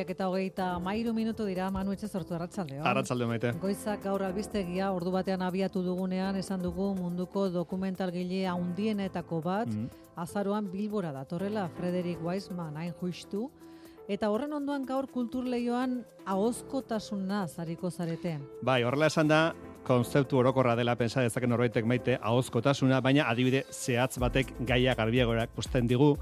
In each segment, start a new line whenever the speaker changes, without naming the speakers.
Biak eta hogeita mairu minutu dira Manu etxe sortu arratsaldeo.
Arratsalde maite.
Goizak gaur albistegia ordu batean abiatu dugunean esan dugu munduko dokumentalgile handienetako bat
Mm.
azaroan Bilbora datorrela Frederick Weisman hain justu eta horren ondoan gaur kulturleioan ahozkotasuna zariko zarete.
Bai, horrela esan da, konzeptu orokorra dela pensa dezaken norbaitek maite ahozkotasuna, baina adibide zehatz batek gaia garbiagorak posten digu.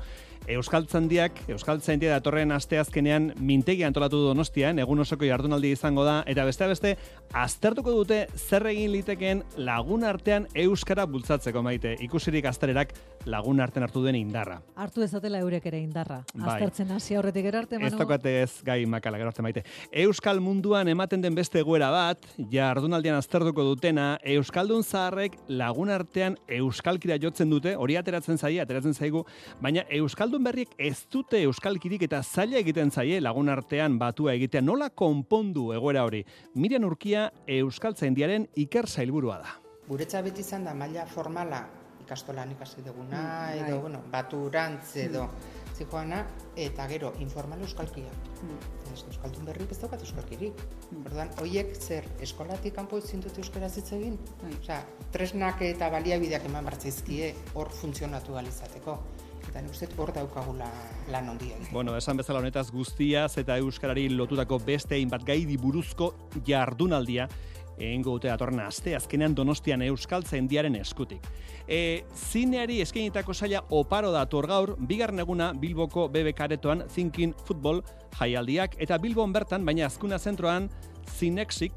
Euskaltzandiak, Euskaltzaindia datorren asteazkenean mintegi antolatu Donostian, egun osoko jardunaldi izango da eta beste beste aztertuko dute zer egin litekeen lagun artean euskara bultzatzeko maite. Ikusirik aztererak lagun artean hartu duen indarra.
Hartu ezatela eurek ere indarra.
Bai.
Aztertzen hasi aurretik erarte,
Ez
Manu.
daukate ez gai makala gero arte maite. Euskal munduan ematen den beste egoera bat, jardunaldian aztertuko dutena, Euskaldun zaharrek lagun artean Euskalkira jotzen dute, hori ateratzen zaie, ateratzen zaigu, baina Euskaldun berriek ez dute Euskalkirik eta zaila egiten zaie lagun artean batua egitea. Nola konpondu egoera hori? Miriam Urkia Euskaltzaindiaren iker zailburua da.
Guretza beti izan da maila formala ikastolan ikasi duguna,
Mm,
edo,
bai.
bueno, baturantz edo zijoana, eta gero informal euskalkia. Ez, Euskaldun berrik ez daukat euskalkirik.
Mm.
Orduan, hoiek zer, eskolatik kanpo ezin dute euskaraz hitz egin?
Bai.
Osea, tresnak eta baliabideak eman bartzaizkie hor funtzionatu ahal izateko. Eta nik uste dut hor daukagula lan ondia.
Bueno, esan bezala honetaz guztiaz eta euskarari lotutako beste hainbat gaidi buruzko jardunaldia egingo dute datorren aste azkenean Donostian Euskaltzaindiaren eskutik. E, zineari eskainitako saila oparo dator gaur, bigarren eguna Bilboko BBK aretoan Thinking Football jaialdiak eta Bilbon bertan, baina azkuna zentroan Cinexik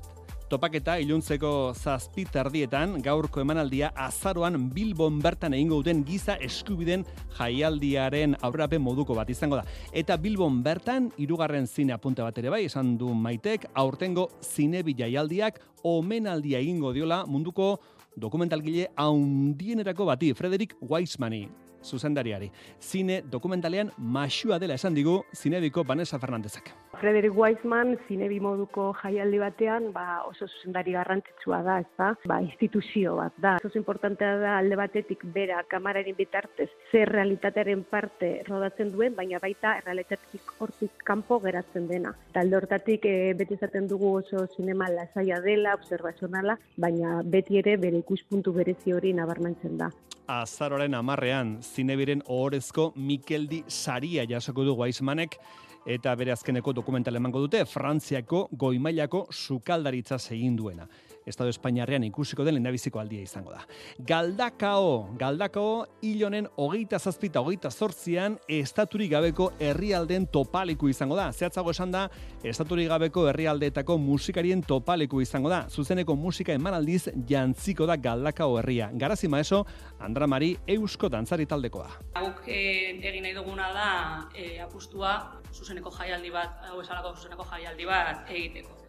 topaketa iluntzeko zazpi tardietan gaurko emanaldia azaroan Bilbon bertan egingo duten giza eskubiden jaialdiaren aurrapen moduko bat izango da. Eta Bilbon bertan hirugarren zine apunte bat ere bai esan du Maitek aurtengo zinebi jaialdiak omenaldia egingo diola munduko dokumentalgile haundienerako bati, Frederick Weismani, zuzendariari. Zine dokumentalean masua dela esan digu zinebiko Vanessa Fernandezak.
Frederick Weisman zinebi moduko jaialdi batean ba, oso zuzendari garrantzitsua da, ez da? Ba, instituzio bat da. Oso importantea da alde batetik bera kamararen bitartez zer realitatearen parte rodatzen duen, baina baita realitatetik hortik kanpo geratzen dena. Eta alde hortatik e, beti izaten dugu oso zinema lasaia dela, observazionala, baina beti ere bere ikuspuntu berezi hori nabarmentzen da.
azaroaren amarrean zinebiren ohorezko Mikeldi saria jasoko du Weismanek eta bere azkeneko dokumental emango dute Frantziako goimailako sukaldaritza egin duena. Estado Espainiarrean ikusiko den lehendabiziko aldia izango da. Galdakao, Galdakao hilonen hogeita zazpita hogeita zortzian estaturik gabeko herrialden topaleku izango da. Zehatzago esan da, estaturik gabeko herrialdeetako musikarien topaleku izango da. Zuzeneko musika emanaldiz jantziko da Galdakao herria. Garazi maeso, Andra Mari Eusko Dantzari taldekoa.
Guk eh, egin nahi duguna da eh, apustua zuzeneko jaialdi bat, hau esalako zuzeneko jaialdi bat egiteko.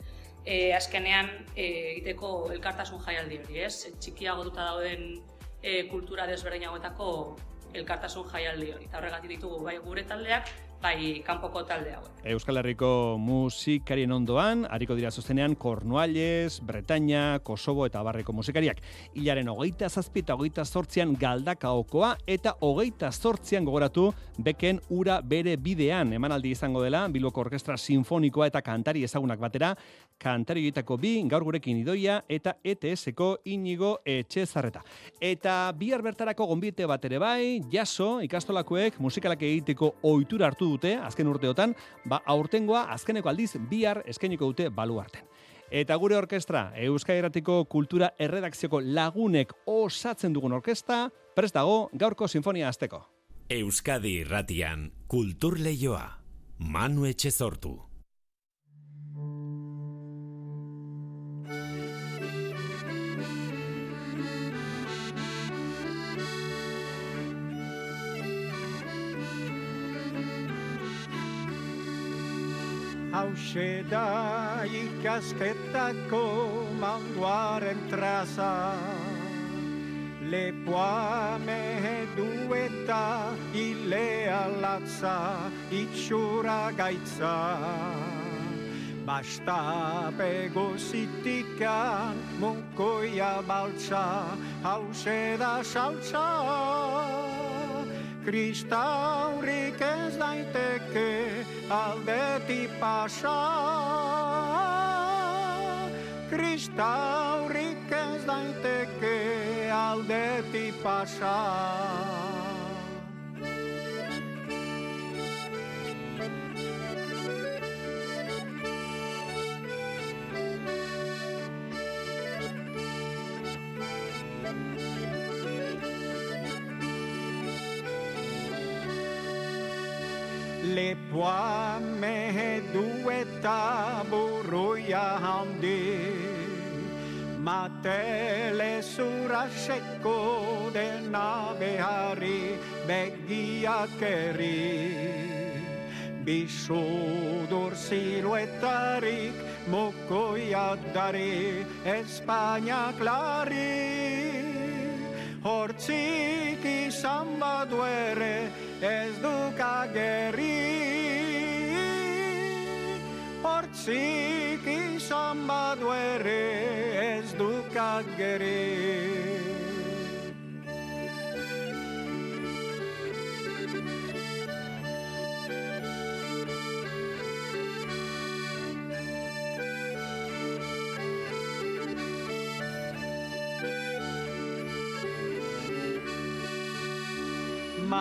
E, azkenean eh, egiteko elkartasun jaialdi hori, ez? Txikiagotuta dauden eh, kultura desberdin hauetako elkartasun jaialdi hori. Eta horregatik ditugu bai gure taldeak, bai kanpoko talde hauek.
Euskal Herriko musikarien ondoan, hariko dira zuzenean Cornualles, Bretaña, Kosovo eta Barreko musikariak. Hilaren hogeita zazpi eta hogeita zortzian galdakaokoa eta hogeita zortzian gogoratu beken ura bere bidean emanaldi izango dela Bilboko Orkestra Sinfonikoa eta kantari ezagunak batera, kantari horietako bi gaur gurekin idoia eta ETS-ko inigo etxezarreta. Eta bihar bertarako gonbite bat ere bai, jaso ikastolakoek musikalak egiteko ohitura hartu dute azken urteotan, ba aurtengoa azkeneko aldiz bihar eskainiko dute baluarten. Eta gure orkestra, Euskal Herratiko Kultura Erredakzioko lagunek osatzen dugun orkesta, prest dago gaurko sinfonia azteko.
Euskadi irratian kultur leioa. Manu Etxezortu.
Hauxe da ikasketako manduaren traza Lepoa mehedu eta ilea latza itxura gaitza. Basta begozitikan munkoia baltza hause da saltza. Kristaurik ez daiteke aldeti pasa. Kristaurik ez daiteke aldeti pasa. Lepoa mehedu eta burruia handi. Matele zuraseko dena behari begiak erri Bisudur siluetarik mokoia dari Espainak lari Hortzik izan badu ere ez duk agerri Hortzik izan badu ere ez duk agerri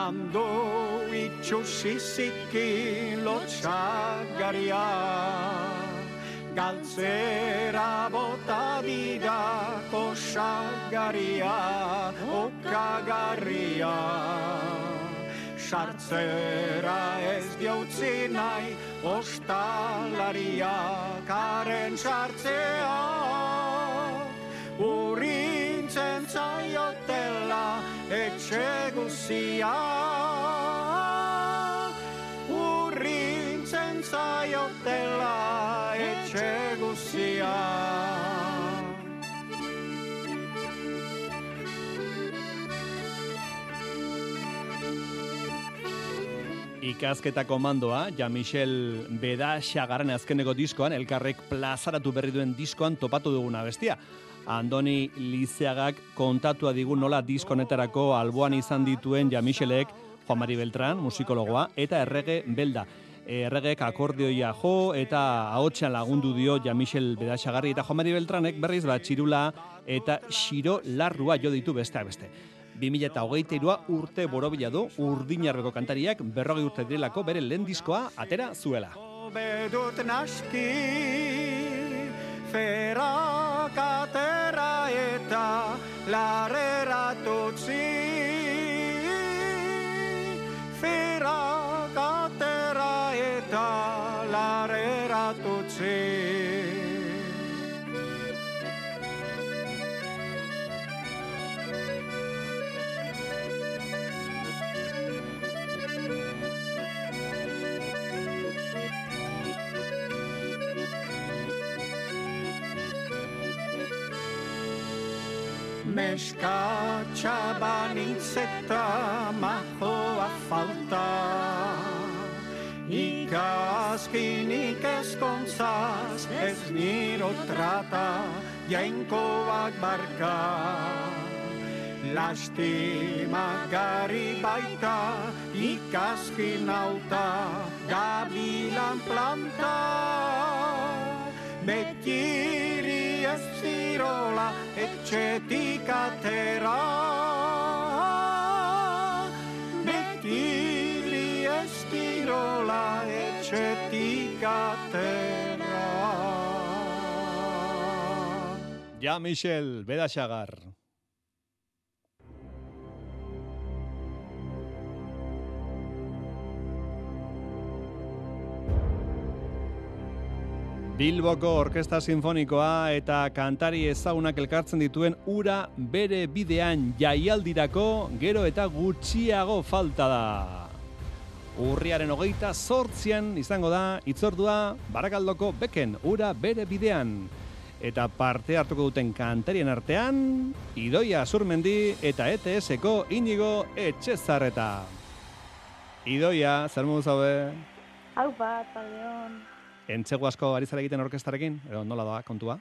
Mando itxusiziki lotxagaria Galtzera bota dira kosagaria okagarria Sartzera ez diautzi nahi ostalaria karen sartzea. Urintzen zaiotela etxe guzia Urrintzen zaiotela etxe guzia
Ikasketa komandoa, Jean-Michel Bedaxagarren azkeneko diskoan, elkarrek plazaratu berri duen diskoan topatu duguna bestia. Andoni Lizeagak kontatua digun nola diskonetarako alboan izan dituen Jamixelek, Juan Mari Beltran, musikologoa, eta errege belda. Erregek akordioia jo eta ahotsean lagundu dio Jamixel Bedaxagarri eta Juan Mari Beltranek berriz bat txirula eta xiro larrua jo ditu besteak beste. 2008a urte borobila du urdinarbeko kantariak berrogi urte direlako bere lehen diskoa atera zuela.
Bedut naski ferak atera eta larrera tutzi ferak atera eta larrera tutzi Meskatxa banitz eta majoa falta Ikaskinik ezkontzaz ez niro trata Jainkoak barka. Lastima gari baita ikaskin auta Gabilan planta. Ez zirola etxetik atera Bekiri ez zirola etxetik atera
Ja, Michel, Bedaxagar. Bilboko Orkesta Sinfonikoa eta kantari ezagunak elkartzen dituen ura bere bidean jaialdirako gero eta gutxiago falta da. Urriaren hogeita sortzian izango da itzordua Barakaldoko beken ura bere bidean. eta parte hartuko duten kantarien artean, Idoia Zurmendi eta ETS-eko Inigo Etxezarreta. Idoia, zer modu zaude?
Hau bat,
Entzegu asko ari zara egiten orkestarekin? Edo nola da kontua?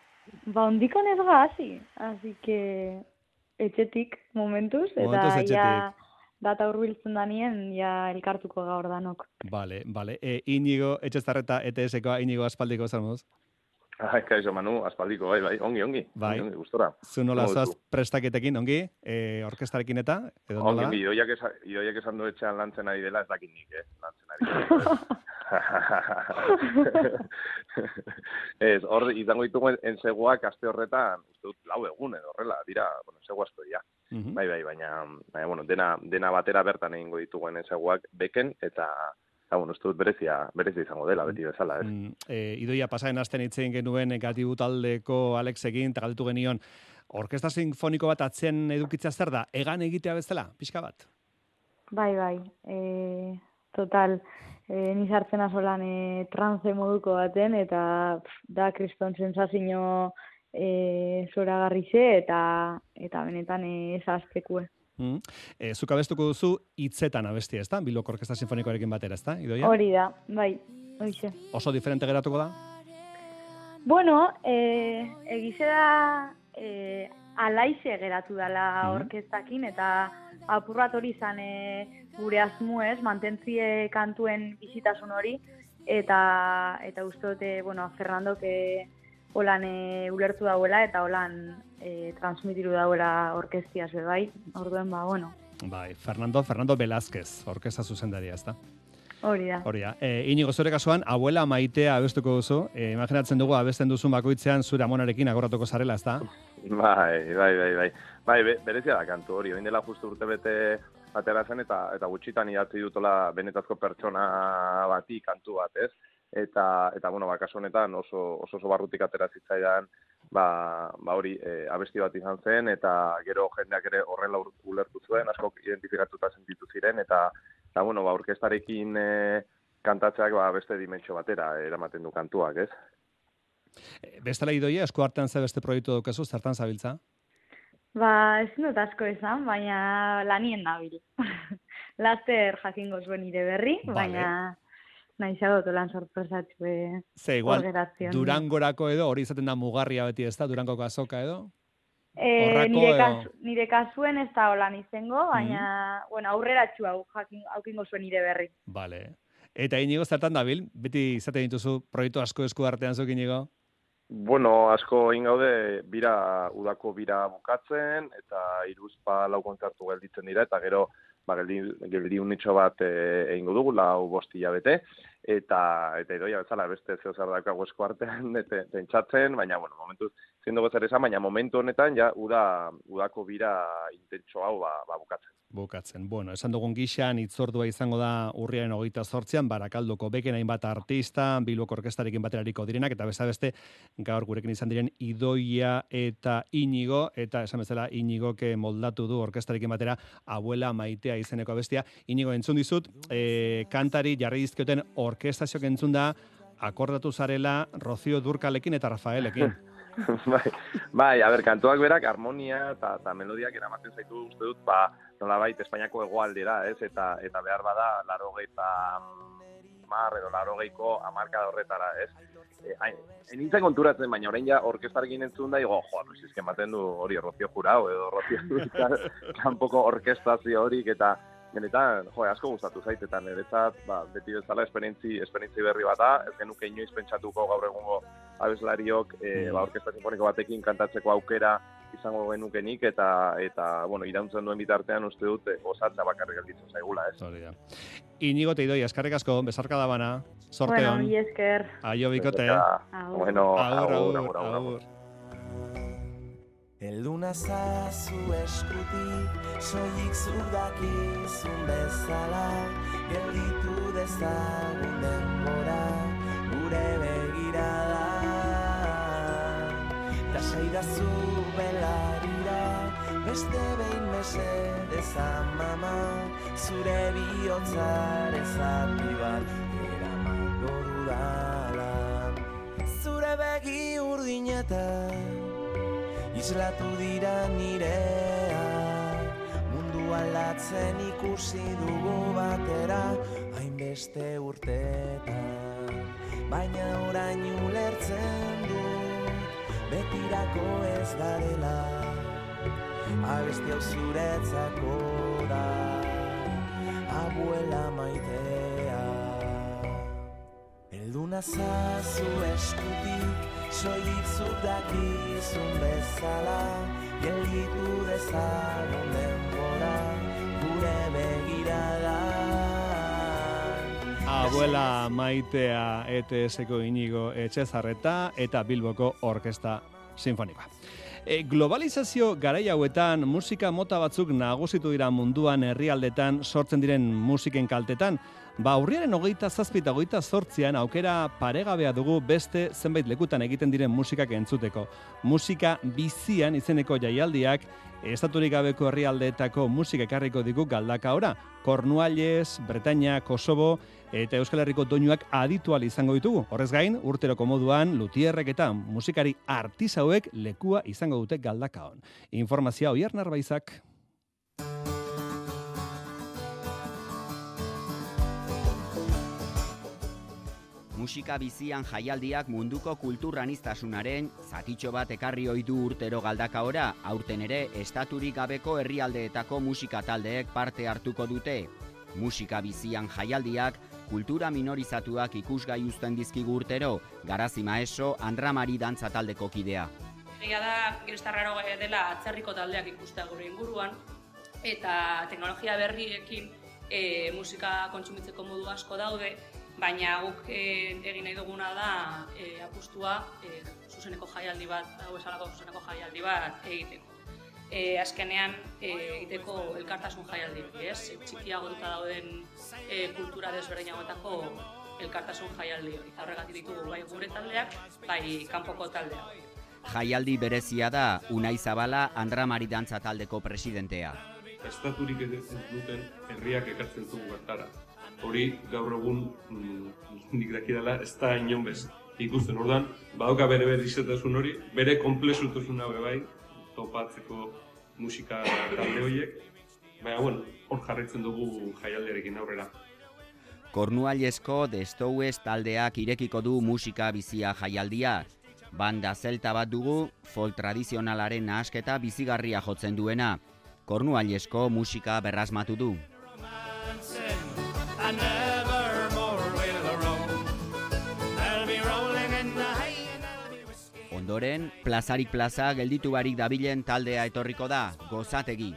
Ba, ondiko ez gazi. Así que etxetik momentuz. Eta
Momentuz etxetik.
ja data hurbiltzen danien, ja elkartuko gaur danok.
Vale, vale. E, Inigo Etxezarreta ETS-ekoa Inigo aspaldiko?
Ai, kaixo, Manu, aspaldiko, bai, bai, ongi, ongi.
Bai.
Ongi, gustora.
Zu nola zoaz
zu.
prestaketekin, ongi? E, orkestarekin eta? Edo
Ongi,
nola?
ongi, idoiak, esa, idoiak esan du etxean lantzen ari dela, ez dakit nik, eh? Lantzen ari. ez, hor, izango ditugu enseguak aste horretan, uste dut, lau egun edo horrela, dira, bueno, ensegu asko dira.
Mhm.
Bai, bai, baina, baina bueno, dena, dena batera bertan egingo dituguen enseguak beken, eta, eta bueno, uste dut berezia, berezia izango dela, beti bezala, ez?
Mm, e, idoia pasaren asten hitzein genuen gatibu taldeko Alexekin, eta galdetu genion, orkesta sinfoniko bat atzen edukitzea zer da? Egan egitea bezala, pixka bat?
Bai, bai. E, total, e, ni sartzen azolan e, trance moduko baten, eta pff, da kriston sensazio e, zoragarrize, eta, eta benetan e, esaztekue.
Mm. E, zuk abestuko duzu hitzetan abestia, ezta? Bilboko Orkesta Sinfonikoarekin batera, ezta? Idoia?
Hori da, bai, hoxe.
Oso diferente geratuko da?
Bueno, e, egize da e, alaize geratu dela
Mhm.
orkestakin eta apur bat hori izan e, gure asmuez, mantentzie kantuen bizitasun hori eta eta uste dut, e, bueno, Fernandok e, holan e, ulertu dauela eta holan e, transmitiru dauela orkestiaz be bai. Orduen ba, bueno,
Bai, Fernando, Fernando Velázquez, orkesta zuzendaria, ezta?
hori da.
Hori da. E, inigo zure kasuan, abuela maitea abestuko duzu. E, imaginatzen dugu abesten duzun bakoitzean zure amonarekin agorratuko zarela, ezta?
Bai, bai, bai, bai. Bai, be, berezia da kantu hori. Orain dela justu urte bete atera zen eta eta gutxitan idatzi dutola benetazko pertsona bati kantu bat, ez? Eta eta bueno, ba kasu honetan oso oso oso barrutik atera zitzaidan ba, ba hori e, abesti bat izan zen eta gero jendeak ere horrela ulertu zuen, asko identifikatuta sentitu ziren eta eta bueno, ba orkestarekin e, kantatzeak ba beste dimentsio batera eramaten du kantuak, ez?
E, bestela idoia, esku artean ze beste proiektu daukazu, zertan zabiltza?
Ba, ez dut asko esan, baina lanien nabil. Laster jakingo zuen nire berri,
Vale.
baina nahizago lan sorpresatxu e,
Ze, igual. Durangorako edo, hori izaten da mugarria beti ez da, Durangoko azoka edo?
e,
Horrako
nire,
edo-
kasu, nire kasuen ez da holan izango, baina, bueno, aurreratxu hau jakin, aukingo zuen nire berri.
Vale. Eta inigo zertan dabil? Beti izaten dituzu proiektu asko esku artean zuk inigo?
Bueno, asko egin gaude bira udako bira bukatzen eta iruzpa lau kontzertu gelditzen dira eta gero ba geldi geldi unitxo bat e, egingo dugu lau bost hilabete eta eta idoia bezala beste zeo zer daukagu esku artean pentsatzen, baina bueno, momentuz zein dugu zer esan, baina momentu honetan ja uda udako bira intentso hau ba, ba bukatzen.
Bukatzen. Bueno, esan dugun gixan, itzordua izango da urriaren hogeita zortzian, barakaldoko beken hainbat artista, bilboko orkestarekin baterariko direnak, eta besta beste, gaur gurekin izan diren idoia eta inigo, eta esan bezala inigoke moldatu du orkestarekin batera, abuela maitea izeneko bestia. Inigo entzun dizut, e, kantari jarri dizkioten orkestazioak entzun da, akordatu zarela Rocío Durkalekin eta Rafaelekin.
bai, bai, a ber, kantuak berak harmonia eta eta melodiak eramaten zaitu uste dut, ba, nolabait Espainiako hegoaldera, ez? Eta eta behar bada 80 mar edo 80ko hamarkada horretara, ez? E, nintzen konturatzen, baina orain ja orkestarekin entzun da, igo, jo, que ematen du hori Rocío Jurao edo Rocío Durcal, kanpoko orkestazio horik eta benetan, jo, asko gustatu zait eta niretzat, ba, beti bezala esperientzi, esperientzi berri bat da, ez genuke inoiz pentsatuko gaur egungo abeslariok e, ba, orkesta sinfoniko batekin kantatzeko aukera izango genukenik eta eta bueno, irauntzen duen bitartean uste dut eh, gozatza bakarrik gelditzen zaigula, ez?
Hori da. Inigo te idoia, eskarrik asko, besarka da bana, sorte
Bueno, esker.
Aio bikote.
Bueno,
agur,
agur,
agur,
agur, agur. agur.
Elduna zazu eskutik, soilik zuk dakizun bezala, gelditu dezagun denbora, gure begirada. Lasaidazu belarira, beste behin mesedez amama, zure bihotzare zati bat eramango dudala. Zure begi urdina honetan Islatu dira nirea Mundu aldatzen ikusi dugu batera Hainbeste urtetan Baina orain ulertzen du Betirako ez darela Abesti hau zuretzako da. Abuela maitea Elduna zazu eskutik Soilik zutakizun bezala Gelditu dezagun denbora Gure begirada
Abuela Maitea ETS-ko inigo etxezarreta eta Bilboko Orkesta Sinfonikoa. E, globalizazio garai hauetan musika mota batzuk nagusitu dira munduan herrialdetan sortzen diren musiken kaltetan, Ba, urriaren hogeita zazpita hogeita zortzian aukera paregabea dugu beste zenbait lekutan egiten diren musikak entzuteko. Musika bizian izeneko jaialdiak estaturik gabeko herrialdeetako musika ekarriko digu galdaka ora. Kornualles, Bretaña, Kosovo eta Euskal Herriko doinuak aditual izango ditugu. Horrez gain, urteroko moduan, lutierrek eta musikari artisauek lekua izango dute galdakaon. Informazioa oier narbaizak.
Musika bizian jaialdiak munduko kulturranistasunaren zatitxo bat ekarri ohi du urtero galdakaora, aurten ere estaturik gabeko herrialdeetako musika taldeek parte hartuko dute. Musika bizian jaialdiak kultura minorizatuak ikusgai uzten dizkigu urtero, garazi maeso Andramari dantza taldeko kidea.
Egia da, girestarraro dela atzerriko taldeak ikustea gure inguruan, eta teknologia berriekin e, musika kontsumitzeko modu asko daude, baina guk e, egin nahi duguna da e, apustua e, zuzeneko jaialdi bat, hau esalako zuzeneko jaialdi bat egiteko. E, azkenean e, egiteko elkartasun jaialdi hori, ez? Txikiago duta dauden e, kultura desberdinagoetako elkartasun jaialdi hori. Horregatik ditugu bai gure taldeak, bai kanpoko taldeak.
Jaialdi berezia da Unai Zabala Andra Mari Dantza taldeko presidentea.
Estaturik edetzen duten herriak ekartzen dugu bertara hori gaur egun mm, nik daki dela ez da inon bez ikusten. Ordan badauka bere bere hori, bere komplexutasun hau bai, topatzeko musika talde horiek. Baina, bueno, hor jarraitzen dugu jaialdearekin aurrera.
Kornualesko Destouez taldeak irekiko du musika bizia jaialdia. Banda zelta bat dugu, folk tradizionalaren nahasketa bizigarria jotzen duena. Kornualesko musika berrasmatu du. Ondoren, plazarik plaza gelditu barik dabilen taldea etorriko da, gozategi.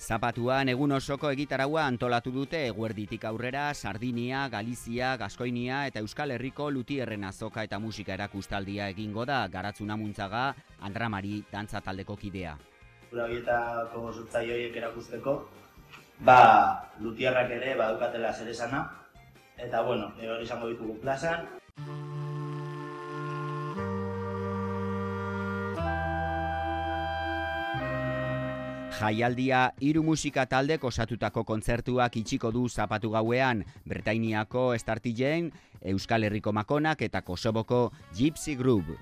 Zapatuan egun osoko egitaragua antolatu dute eguerditik aurrera Sardinia, Galizia, Gaskoinia eta Euskal Herriko lutierren azoka eta musika erakustaldia egingo da garatzuna muntzaga Andramari dantza taldeko kidea
horietako zutzaioiek erakusteko, ba, lutierrak ere badukatela zer esana, eta bueno, e, hori izango ditugu plazan.
Jaialdia hiru musika talde osatutako kontzertuak itxiko du zapatu gauean, Bretainiako Startigen, Euskal Herriko Makonak eta Kosoboko Gypsy Group.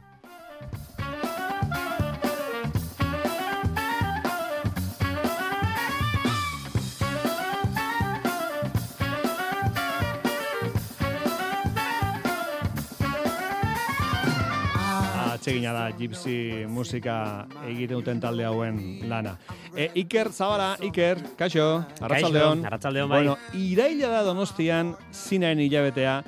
Atsegina da gypsy musika egiten duten talde hauen lana. E, Iker Zabala, Iker, kaixo, arratzaldeon.
Arratzaldeon, bai.
Bueno, iraila da donostian zinaen hilabetea,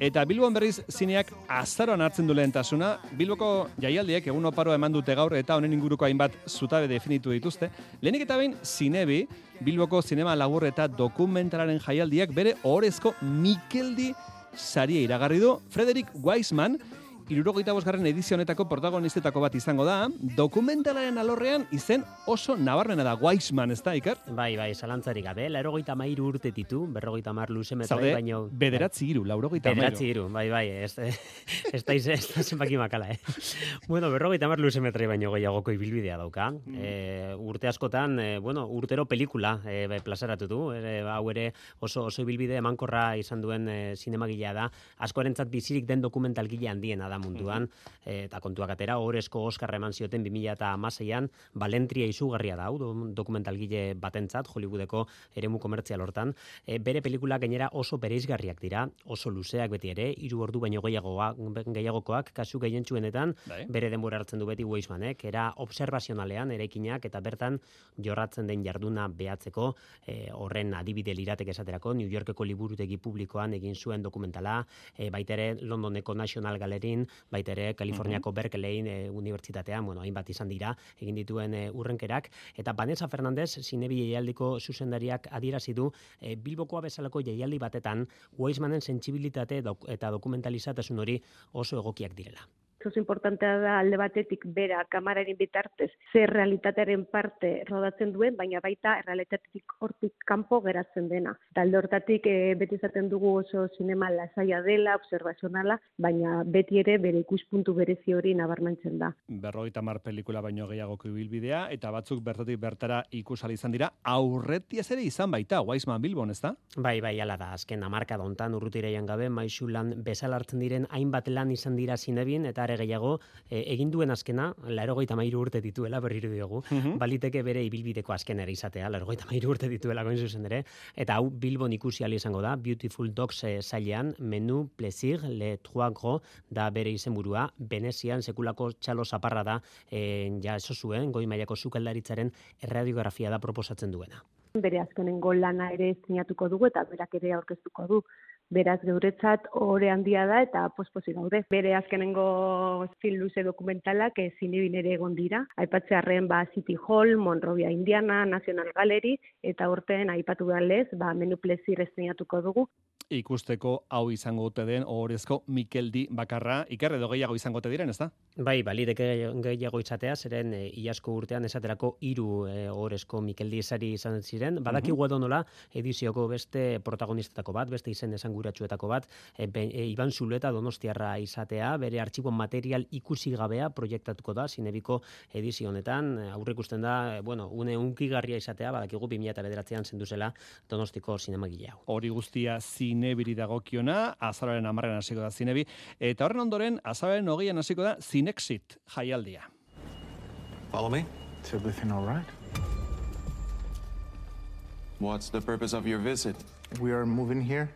Eta Bilbon berriz zineak azaroan hartzen du lehentasuna, Bilboko jaialdiek egun oparoa eman dute gaur eta honen inguruko hainbat zutabe definitu dituzte. Lehenik eta behin, zinebi, Bilboko zinema labur eta dokumentalaren jaialdiak bere orezko Mikeldi saria iragarri du Frederik Weisman, irurogeita bosgarren edizio honetako protagonistetako bat izango da, dokumentalaren alorrean izen oso nabarmena da, Weissman, ez da, Iker?
Bai, bai, zalantzarik gabe, larogeita mairu urte ditu, berrogeita mar luze metrai,
Zaude,
baino...
bederatzi iru, laurogeita mairu.
Bederatzi iru, bai, bai, ez, ez da ez da zenbaki makala, eh? bueno, berrogeita mar luze metrai baino gehiagoko ibilbidea dauka.
Mm.
Eh, urte askotan, eh, bueno, urtero pelikula eh, bai, plazaratu du, eh, hau ere oso, oso ibilbide emankorra izan duen eh, zinemagilea da, askorentzat bizirik den dokumentalgile handiena da munduan, eh, eta kontuak atera, horrezko Oscar eman zioten 2006an, Balentria izugarria da, hau dokumentalgile batentzat, Hollywoodeko eremu komertzial hortan, e, bere pelikula gainera oso bereizgarriak dira, oso luzeak beti ere, hiru ordu baino gehiagoa, gehiagokoak, kasu gehientsuenetan,
Bai.
bere denbora hartzen du beti Weismanek, era observazionalean, eraikinak, eta bertan jorratzen den jarduna behatzeko, e, horren adibide lirateke esaterako, New Yorkeko liburutegi publikoan egin zuen dokumentala, e, baita ere Londoneko National Gallerin, baita ere Kaliforniako Berkeley e, unibertsitatean, bueno, hainbat izan dira, egin dituen e, urrenkerak, eta Vanessa Fernandez, zinebi jaialdiko zuzendariak adierazi du, e, Bilbokoa bezalako jaialdi batetan, Weismanen sentsibilitate dok, eta dokumentalizatasun hori oso egokiak direla.
Oso importantea da alde batetik bera kamararen bitartez zer realitatearen parte rodatzen duen, baina baita realitatetik hortik kanpo geratzen dena. Eta alde hortatik e, beti izaten dugu oso sinema lasaia dela, observazionala, baina beti ere bere ikuspuntu berezi hori nabarmentzen da.
berrogeita mar pelikula baino gehiagoko ibilbidea, eta batzuk bertatik bertara ikusal izan dira, aurretiaz ere izan baita, Weissman Bilbon, ez da?
Bai, bai, ala da, azken amarka dontan urrutiraian gabe, maizu lan bezala hartzen diren hainbat lan izan dira zinebin, eta are gehiago, e, egin duen azkena, larogeita mairu urte dituela, berriru diogu, baliteke bere ibilbideko azken ere izatea, larogeita mairu urte dituela goin zuzen ere, eta hau Bilbon ikusi izango da, Beautiful Dogs e, zailean, menu, plaisir, le trois gros, da bere izenburua, Venezian sekulako txalo zaparra da, e, ja eso zuen, goi mailako sukaldaritzaren erradiografia da proposatzen duena.
Bere azkenengo lana ere sinatuko dugu eta berak ere aurkeztuko du. Beraz geuretzat ore handia da eta posposi gaude. Bere azkenengo film luze dokumentalak e, zinebin ere egon dira. Aipatzearren ba City Hall, Monrovia, Indiana, National Gallery eta urten aipatu galez, ba menu plezir estrenatuko dugu.
Ikusteko hau izango ote den ohorezko Mikeldi bakarra, Iker edo gehiago izango ote diren, ez da?
Bai, balideke gehiago izatea, zeren e, iazko urtean esaterako hiru e, ohorezko Mikeldi esari izan ziren. Badakigu edo nola edizioko beste protagonistetako bat, beste izen esanguratsuetako bat, e, be, e, Iban Zuleta Donostiarra izatea, bere artxibo material ikusi gabea proiektatuko da, zinebiko edizio honetan, e, aurre ikusten da, e, bueno, une unkigarria izatea, badakigu 2009an zenduzela Donostiko zinemagile hau.
Hori guztia zinebiri dagokiona, azararen amarren hasiko da zinebi, eta horren ondoren, azararen hogeian hasiko da Zinexit jaialdia.
Follow me? Is everything all right? What's the purpose of your visit?
We are moving here.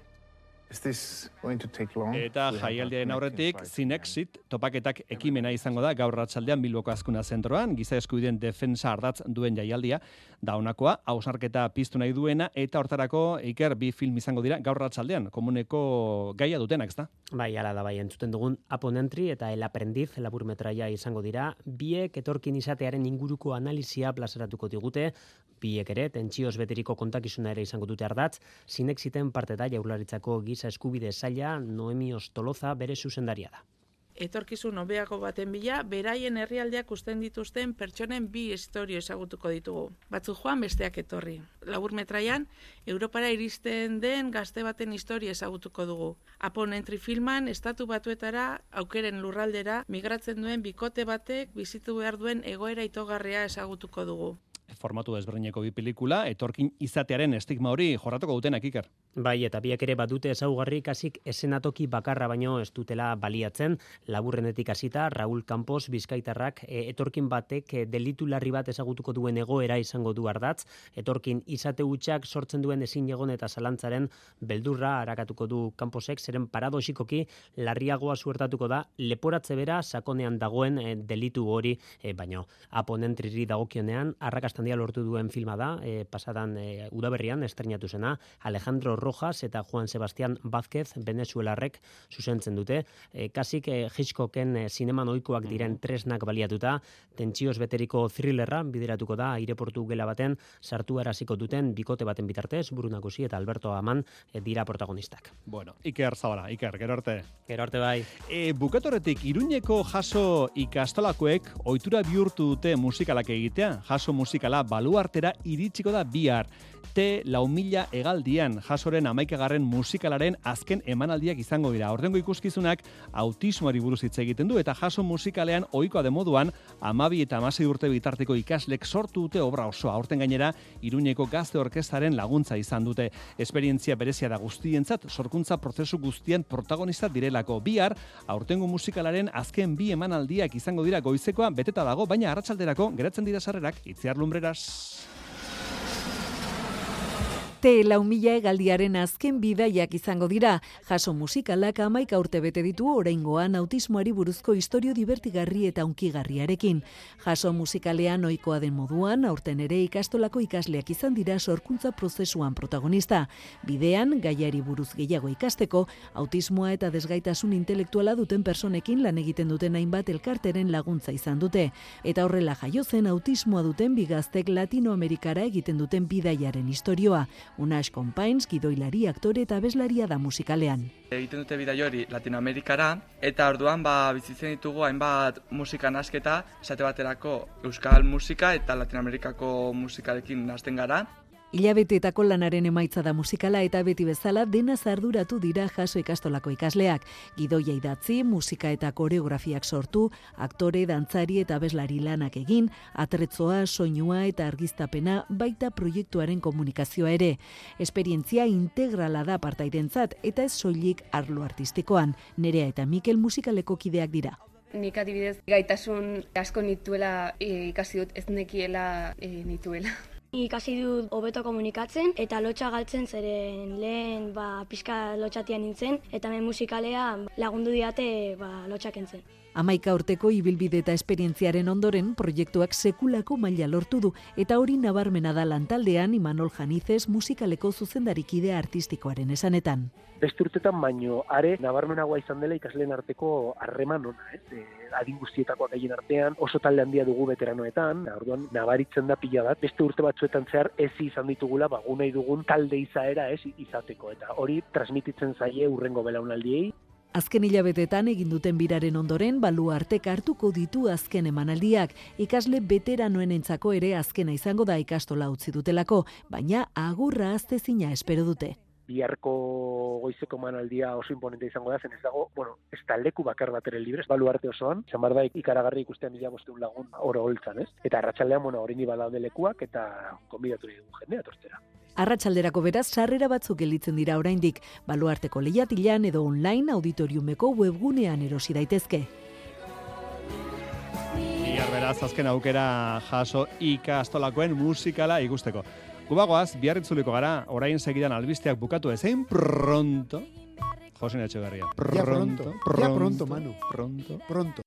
Eta
We have
jaialdiaren
got
aurretik, Zinexit topaketak ekimena izango da gaur ratsaldean Bilboko Azkuna Zentroan, giza eskubideen defensa ardatz duen jaialdia, da honakoa, hausnarketa piztu nahi duena, eta hortarako Iker bi film izango dira gaur ratsaldean, komuneko gaia dutenak, ezta?
Bai, ala da bai, entzuten dugun Upon Entry eta El Aprendiz laburmetraia izango dira, biek etorkin izatearen inguruko analizia plazaratuko digute, biek ere, tentsioz beteriko kontakizuna ere izango dute ardatz, zinexiten parte da jaurlaritzako giza eskubide zaila Noemi Ostoloza bere zuzendaria da.
etorkizun hobeago baten bila, beraien herrialdeak usten dituzten pertsonen bi historio ezagutuko ditugu. Batzu joan besteak etorri. Labur metraian, Europara iristen den gazte baten historia ezagutuko dugu. Apon entry filman, estatu batuetara, aukeren lurraldera, migratzen duen bikote batek bizitu behar duen egoera itogarria ezagutuko dugu.
Formatu desberdineko bi pelikula, etorkin izatearen estigma hori jorratuko dutenak, Iker.
Bai, eta biak ere badute ezaugarri kasik esenatoki bakarra baino ez dutela baliatzen, laburrenetik hasita Raúl Campos Bizkaitarrak e, etorkin batek e, delitu larri bat ezagutuko duen egoera izango du ardatz, etorkin izate hutsak sortzen duen ezin egon eta zalantzaren beldurra harakatuko du Camposek, zeren paradoxikoki larriagoa suertatuko da leporatze bera sakonean dagoen e, delitu hori, e, baino. Aponentriri dagokionean arrakastandia lortu duen filma da, e, pasadan e, udaberrian estrenatu zena, Alejandro Rojas eta Juan Sebastián Vázquez Venezuelarrek zuzentzen dute. E, kasik e, Hitchcocken e, zineman ohikoak diren tresnak baliatuta, tentsioz beteriko thrillerra bideratuko da aireportu gela baten sartu araziko duten bikote baten bitartez, Burunakusi eta Alberto Aman e, dira protagonistak.
Bueno, Iker Zabala, Iker, gero arte.
Gero arte bai.
E, bukatorretik, Iruñeko jaso ikastolakoek ohitura bihurtu dute musikalak egitea. Jaso musikala baluartera iritsiko da bihar. T lau mila egaldian jasoren amaikagarren musikalaren azken emanaldiak izango dira. Horrengo ikuskizunak autismoari buruz hitz egiten du eta jaso musikalean ohikoa de moduan amabi eta amasei urte bitarteko ikaslek sortu dute obra osoa. Horten gainera, Iruñeko gazte orkestaren laguntza izan dute. Esperientzia berezia da guztientzat, sorkuntza prozesu guztien protagonista direlako. Bihar, aurtengo musikalaren azken bi emanaldiak izango dira goizekoa beteta dago, baina arratsalderako geratzen dira sarrerak itziar lumbreras.
Te lau mila egaldiaren azken bidaiak izango dira. Jaso musikalak amaik aurte bete ditu oraingoan autismoari buruzko historio divertigarri eta unkigarriarekin. Jaso musikalean ohikoa den moduan, aurten ere ikastolako ikasleak izan dira sorkuntza prozesuan protagonista. Bidean, gaiari buruz gehiago ikasteko, autismoa eta desgaitasun intelektuala duten personekin lan egiten duten hainbat elkarteren laguntza izan dute. Eta horrela jaio zen autismoa duten bigaztek Latinoamerikara egiten duten bidaiaren historioa. Unax Compains, gidoilari, aktore eta abeslaria da musikalean.
Egiten dute bidai hori Latinoamerikara, eta orduan ba, bizitzen ditugu hainbat musika nasketa, esate baterako Euskal musika eta Latinoamerikako musikarekin nasten gara.
Ilabeteetako lanaren emaitza da musikala eta beti bezala dena zarduratu dira jaso ikastolako ikasleak. Gidoia idatzi, musika eta koreografiak sortu, aktore, dantzari eta beslari lanak egin, atretzoa, soinua eta argiztapena baita proiektuaren komunikazioa ere. Esperientzia integrala da partaidentzat eta ez soilik arlo artistikoan. Nerea eta Mikel musikaleko kideak dira.
Nik adibidez gaitasun asko nituela e, ikasi dut ez nekiela e, nituela.
Ikasi dut hobeto komunikatzen eta lotxa galtzen zeren lehen ba, pixka lotxatian nintzen eta hemen musikalea lagundu diate ba, lotxak entzen.
Amaika urteko ibilbide eta esperientziaren ondoren proiektuak sekulako maila lortu du eta hori nabarmena da lantaldean Imanol Janizez musikaleko zuzendarikide artistikoaren esanetan.
Beste urtetan baino are nabarmenagoa izan dela ikasleen arteko harreman ona, ez? E, adin guztietakoak egin artean, oso talde handia dugu veteranoetan, orduan nabaritzen da pila bat, beste urte batzuetan zehar ez izan ditugula ba nahi dugun talde izaera ez izateko eta hori transmititzen zaie urrengo belaunaldiei.
Azken hilabetetan egin duten biraren ondoren baluartek hartuko ditu azken emanaldiak. Ikasle veteranoen entzako ere azkena izango da ikastola utzi dutelako, baina agurra aztezina espero dute
biharko goizeko manaldia oso imponente izango da, zen ez dago, bueno, ez da leku bakar bat ere libre, balu arte osoan, zan bar da ikaragarri ikustean mila bosteun lagun oro holtzan, ez? Eta arratsaldean bueno, hori ni badaude lekuak eta konbidatu dugu jendea tortera.
Arratsalderako beraz sarrera batzuk gelditzen dira oraindik, baluarteko lehiatilan edo online auditoriumeko webgunean erosi daitezke.
Iar beraz, azken aukera jaso ikastolakoen musikala ikusteko. Gubagoaz, biarritzuliko gara, orain segidan albisteak bukatu ezein pronto. Josin Etxeberria.
Pronto,
pronto,
pronto, ya pronto, Manu.
Pronto.
Pronto.